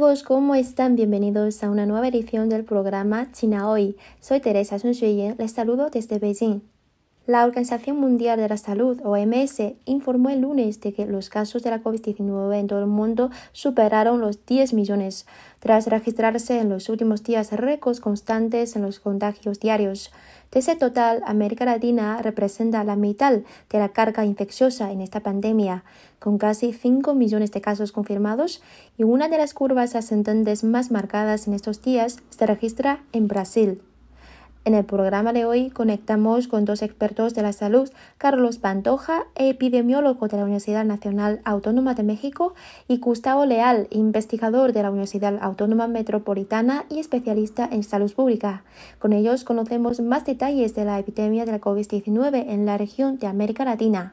Amigos, ¿cómo están? Bienvenidos a una nueva edición del programa China Hoy. Soy Teresa Sun les saludo desde Beijing. La Organización Mundial de la Salud, OMS, informó el lunes de que los casos de la COVID-19 en todo el mundo superaron los 10 millones, tras registrarse en los últimos días récords constantes en los contagios diarios. De ese total, América Latina representa la mitad de la carga infecciosa en esta pandemia, con casi 5 millones de casos confirmados y una de las curvas ascendentes más marcadas en estos días se registra en Brasil. En el programa de hoy conectamos con dos expertos de la salud, Carlos Pantoja, epidemiólogo de la Universidad Nacional Autónoma de México, y Gustavo Leal, investigador de la Universidad Autónoma Metropolitana y especialista en salud pública. Con ellos conocemos más detalles de la epidemia de la COVID-19 en la región de América Latina.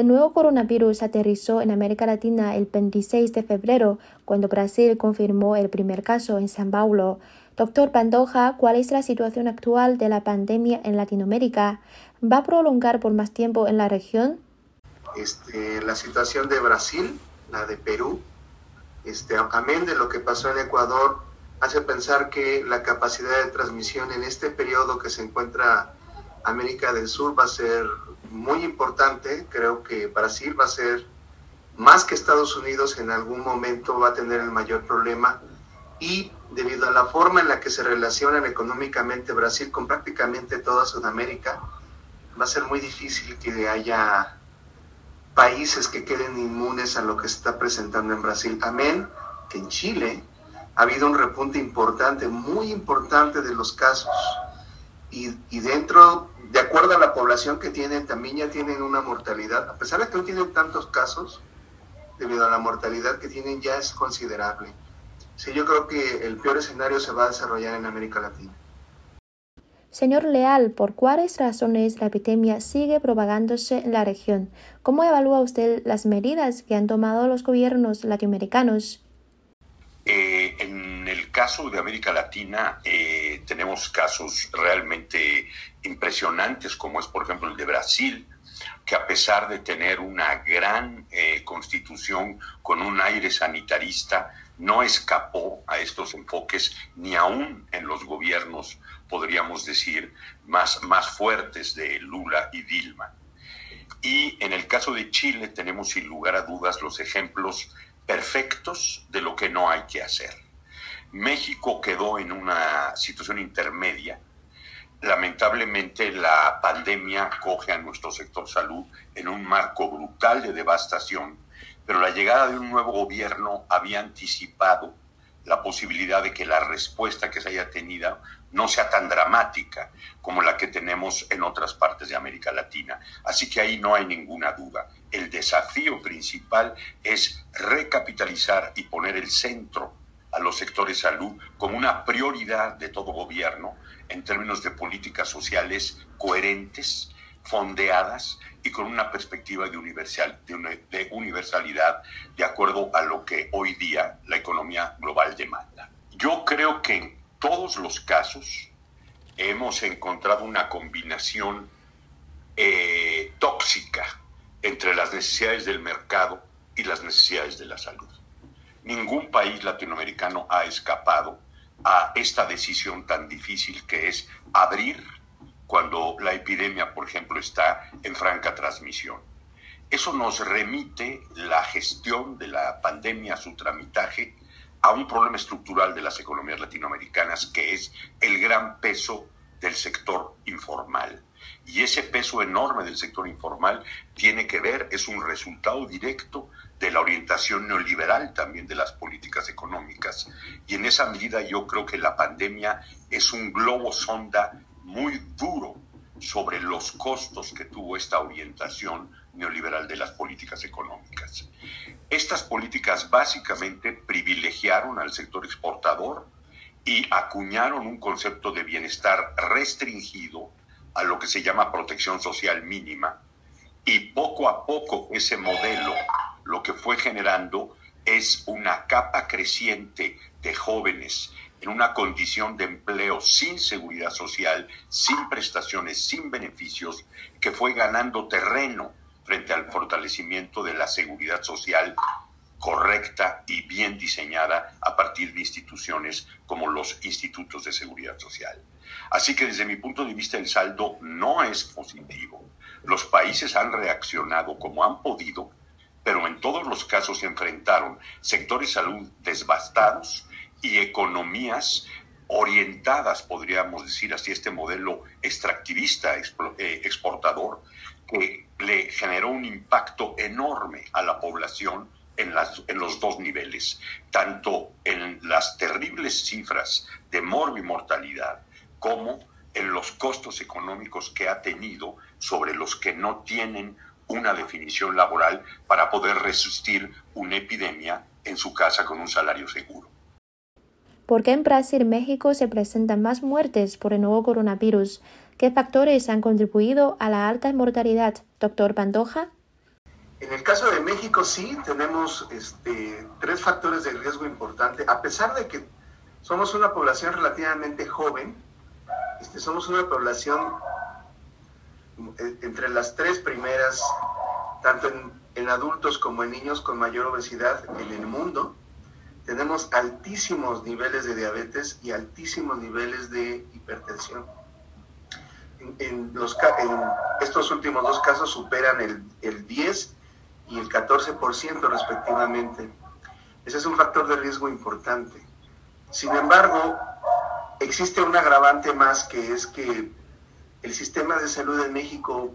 El nuevo coronavirus aterrizó en América Latina el 26 de febrero, cuando Brasil confirmó el primer caso en San Paulo. Doctor Pandoja, ¿cuál es la situación actual de la pandemia en Latinoamérica? ¿Va a prolongar por más tiempo en la región? Este, la situación de Brasil, la de Perú, este, amén de lo que pasó en Ecuador, hace pensar que la capacidad de transmisión en este periodo que se encuentra América del Sur va a ser muy importante. Creo que Brasil va a ser más que Estados Unidos en algún momento va a tener el mayor problema y debido a la forma en la que se relacionan económicamente Brasil con prácticamente toda Sudamérica, va a ser muy difícil que haya países que queden inmunes a lo que se está presentando en Brasil. Amén, que en Chile ha habido un repunte importante, muy importante de los casos. Y, y dentro de acuerdo a la población que tienen, también ya tienen una mortalidad, a pesar de que no tienen tantos casos, debido a la mortalidad que tienen ya es considerable. Sí, yo creo que el peor escenario se va a desarrollar en América Latina. Señor Leal, ¿por cuáles razones la epidemia sigue propagándose en la región? ¿Cómo evalúa usted las medidas que han tomado los gobiernos latinoamericanos? Eh, en el caso de América Latina eh, tenemos casos realmente impresionantes, como es por ejemplo el de Brasil, que a pesar de tener una gran eh, constitución con un aire sanitarista, no escapó a estos enfoques ni aún en los gobiernos, podríamos decir, más, más fuertes de Lula y Dilma. Y en el caso de Chile tenemos sin lugar a dudas los ejemplos perfectos de lo que no hay que hacer. México quedó en una situación intermedia. Lamentablemente la pandemia coge a nuestro sector salud en un marco brutal de devastación, pero la llegada de un nuevo gobierno había anticipado la posibilidad de que la respuesta que se haya tenido no sea tan dramática como la que tenemos en otras partes de América Latina. Así que ahí no hay ninguna duda. El desafío principal es recapitalizar y poner el centro a los sectores salud como una prioridad de todo gobierno en términos de políticas sociales coherentes, fondeadas y con una perspectiva de, universal, de, de universalidad de acuerdo a lo que hoy día la economía global demanda. Yo creo que en todos los casos hemos encontrado una combinación eh, tóxica entre las necesidades del mercado y las necesidades de la salud. Ningún país latinoamericano ha escapado a esta decisión tan difícil que es abrir cuando la epidemia, por ejemplo, está en franca transmisión. Eso nos remite la gestión de la pandemia, su tramitaje, a un problema estructural de las economías latinoamericanas, que es el gran peso del sector informal. Y ese peso enorme del sector informal tiene que ver, es un resultado directo de la orientación neoliberal también de las políticas económicas. Y en esa medida yo creo que la pandemia es un globo sonda muy duro sobre los costos que tuvo esta orientación neoliberal de las políticas económicas. Estas políticas básicamente privilegiaron al sector exportador y acuñaron un concepto de bienestar restringido a lo que se llama protección social mínima y poco a poco ese modelo lo que fue generando es una capa creciente de jóvenes en una condición de empleo sin seguridad social, sin prestaciones, sin beneficios, que fue ganando terreno frente al fortalecimiento de la seguridad social correcta y bien diseñada a partir de instituciones como los institutos de seguridad social. Así que desde mi punto de vista el saldo no es positivo. Los países han reaccionado como han podido, pero en todos los casos se enfrentaron sectores de salud devastados, y economías orientadas, podríamos decir así, este modelo extractivista, eh, exportador, que le generó un impacto enorme a la población en, las, en los dos niveles, tanto en las terribles cifras de mortalidad como en los costos económicos que ha tenido sobre los que no tienen una definición laboral para poder resistir una epidemia en su casa con un salario seguro. ¿Por qué en Brasil y México se presentan más muertes por el nuevo coronavirus? ¿Qué factores han contribuido a la alta mortalidad? Doctor Pantoja. En el caso de México sí tenemos este, tres factores de riesgo importante. A pesar de que somos una población relativamente joven, este, somos una población eh, entre las tres primeras, tanto en, adultos como en niños con mayor obesidad en el mundo tenemos altísimos niveles de diabetes y altísimos niveles de hipertensión. En, estos últimos dos casos superan el 10 y el 14% respectivamente. Ese es un factor de riesgo importante. Sin embargo, existe un agravante más que es que el sistema de salud en México,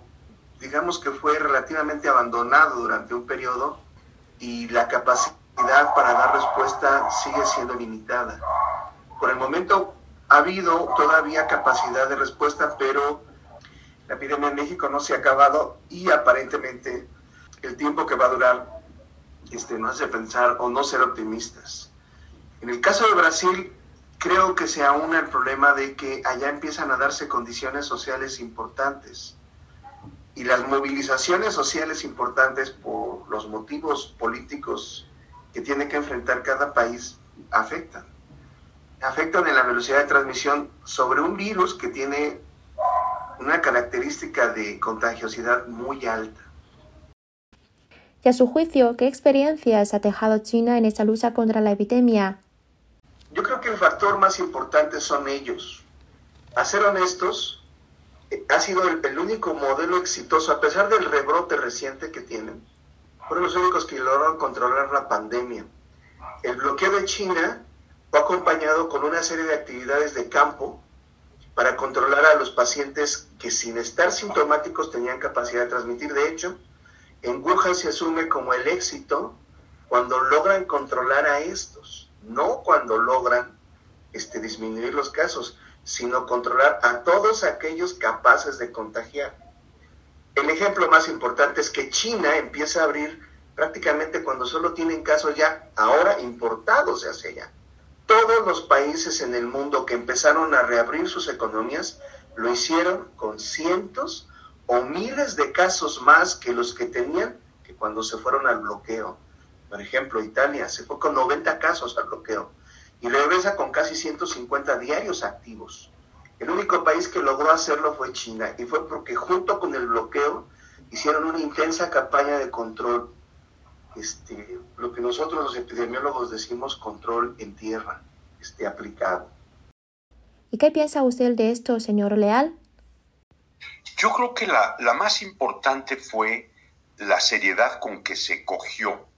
digamos que fue relativamente abandonado durante un periodo y la capacidad para dar respuesta sigue siendo limitada. Por el momento ha habido todavía capacidad de respuesta, pero la epidemia en México no se ha acabado y aparentemente el tiempo que va a durar este, nos hace pensar o no ser optimistas. En el caso de Brasil, creo que se aúna el problema de que allá empiezan a darse condiciones sociales importantes y las movilizaciones sociales importantes por los motivos políticos que tiene que enfrentar cada país afectan. Afectan en la velocidad de transmisión sobre un virus que tiene una característica de contagiosidad muy alta. Y a su juicio, ¿qué experiencias ha dejado China en esta lucha contra la epidemia? Yo creo que el factor más importante son ellos. A ser honestos, eh, ha sido el, el único modelo exitoso, a pesar del rebrote reciente que tienen, fueron los únicos que lograron controlar la pandemia. El bloqueo de China fue acompañado con una serie de actividades de campo para controlar a los pacientes que sin estar sintomáticos tenían capacidad de transmitir. De hecho, en Wuhan se asume como el éxito cuando logran controlar a estos, no cuando logran este, disminuir los casos, sino controlar a todos aquellos capaces de contagiar. El ejemplo más importante es que China empieza a abrir prácticamente cuando solo tienen casos ya ahora importados hacia allá. Todos los países en el mundo que empezaron a reabrir sus economías lo hicieron con cientos o miles de casos más que los que tenían que cuando se fueron al bloqueo. Por ejemplo, Italia se fue con 90 casos al bloqueo y regresa con casi 150 diarios activos. El único país que logró hacerlo fue China y fue porque junto con el bloqueo hicieron una intensa campaña de control, este, lo que nosotros los epidemiólogos decimos control en tierra, este, aplicado. ¿Y qué piensa usted de esto, señor Leal? Yo creo que la, la más importante fue la seriedad con que se cogió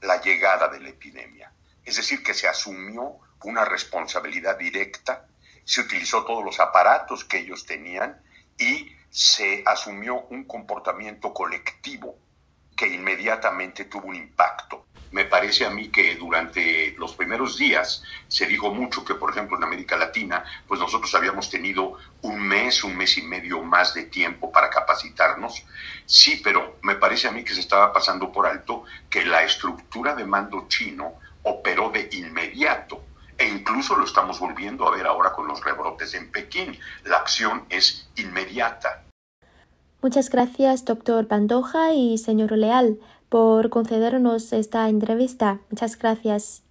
la llegada de la epidemia. Es decir, que se asumió una responsabilidad directa, se utilizó todos los aparatos que ellos tenían y se asumió un comportamiento colectivo que inmediatamente tuvo un impacto. Me parece a mí que durante los primeros días se dijo mucho que, por ejemplo, en América Latina, pues nosotros habíamos tenido un mes, un mes y medio más de tiempo para capacitarnos. Sí, pero me parece a mí que se estaba pasando por alto que la estructura de mando chino operó de inmediato e incluso lo estamos volviendo a ver ahora con los rebrotes en Pekín. La acción es inmediata. Muchas gracias, doctor Pandoja y señor Leal, por concedernos esta entrevista. Muchas gracias.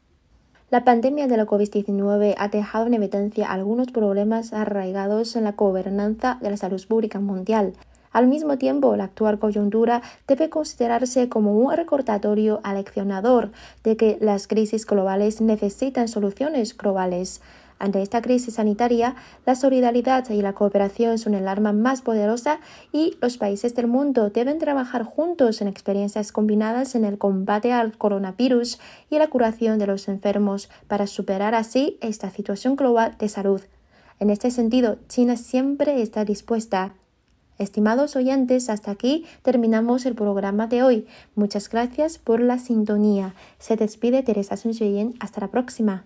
La pandemia de la COVID-19 ha dejado en evidencia algunos problemas arraigados en la gobernanza de la salud pública mundial, al mismo tiempo, la actual coyuntura debe considerarse como un recordatorio aleccionador de que las crisis globales necesitan soluciones globales. Ante esta crisis sanitaria, la solidaridad y la cooperación son el arma más poderosa y los países del mundo deben trabajar juntos en experiencias combinadas en el combate al coronavirus y la curación de los enfermos para superar así esta situación global de salud. En este sentido, China siempre está dispuesta Estimados oyentes, hasta aquí terminamos el programa de hoy. Muchas gracias por la sintonía. Se despide Teresa Sun Hasta la próxima.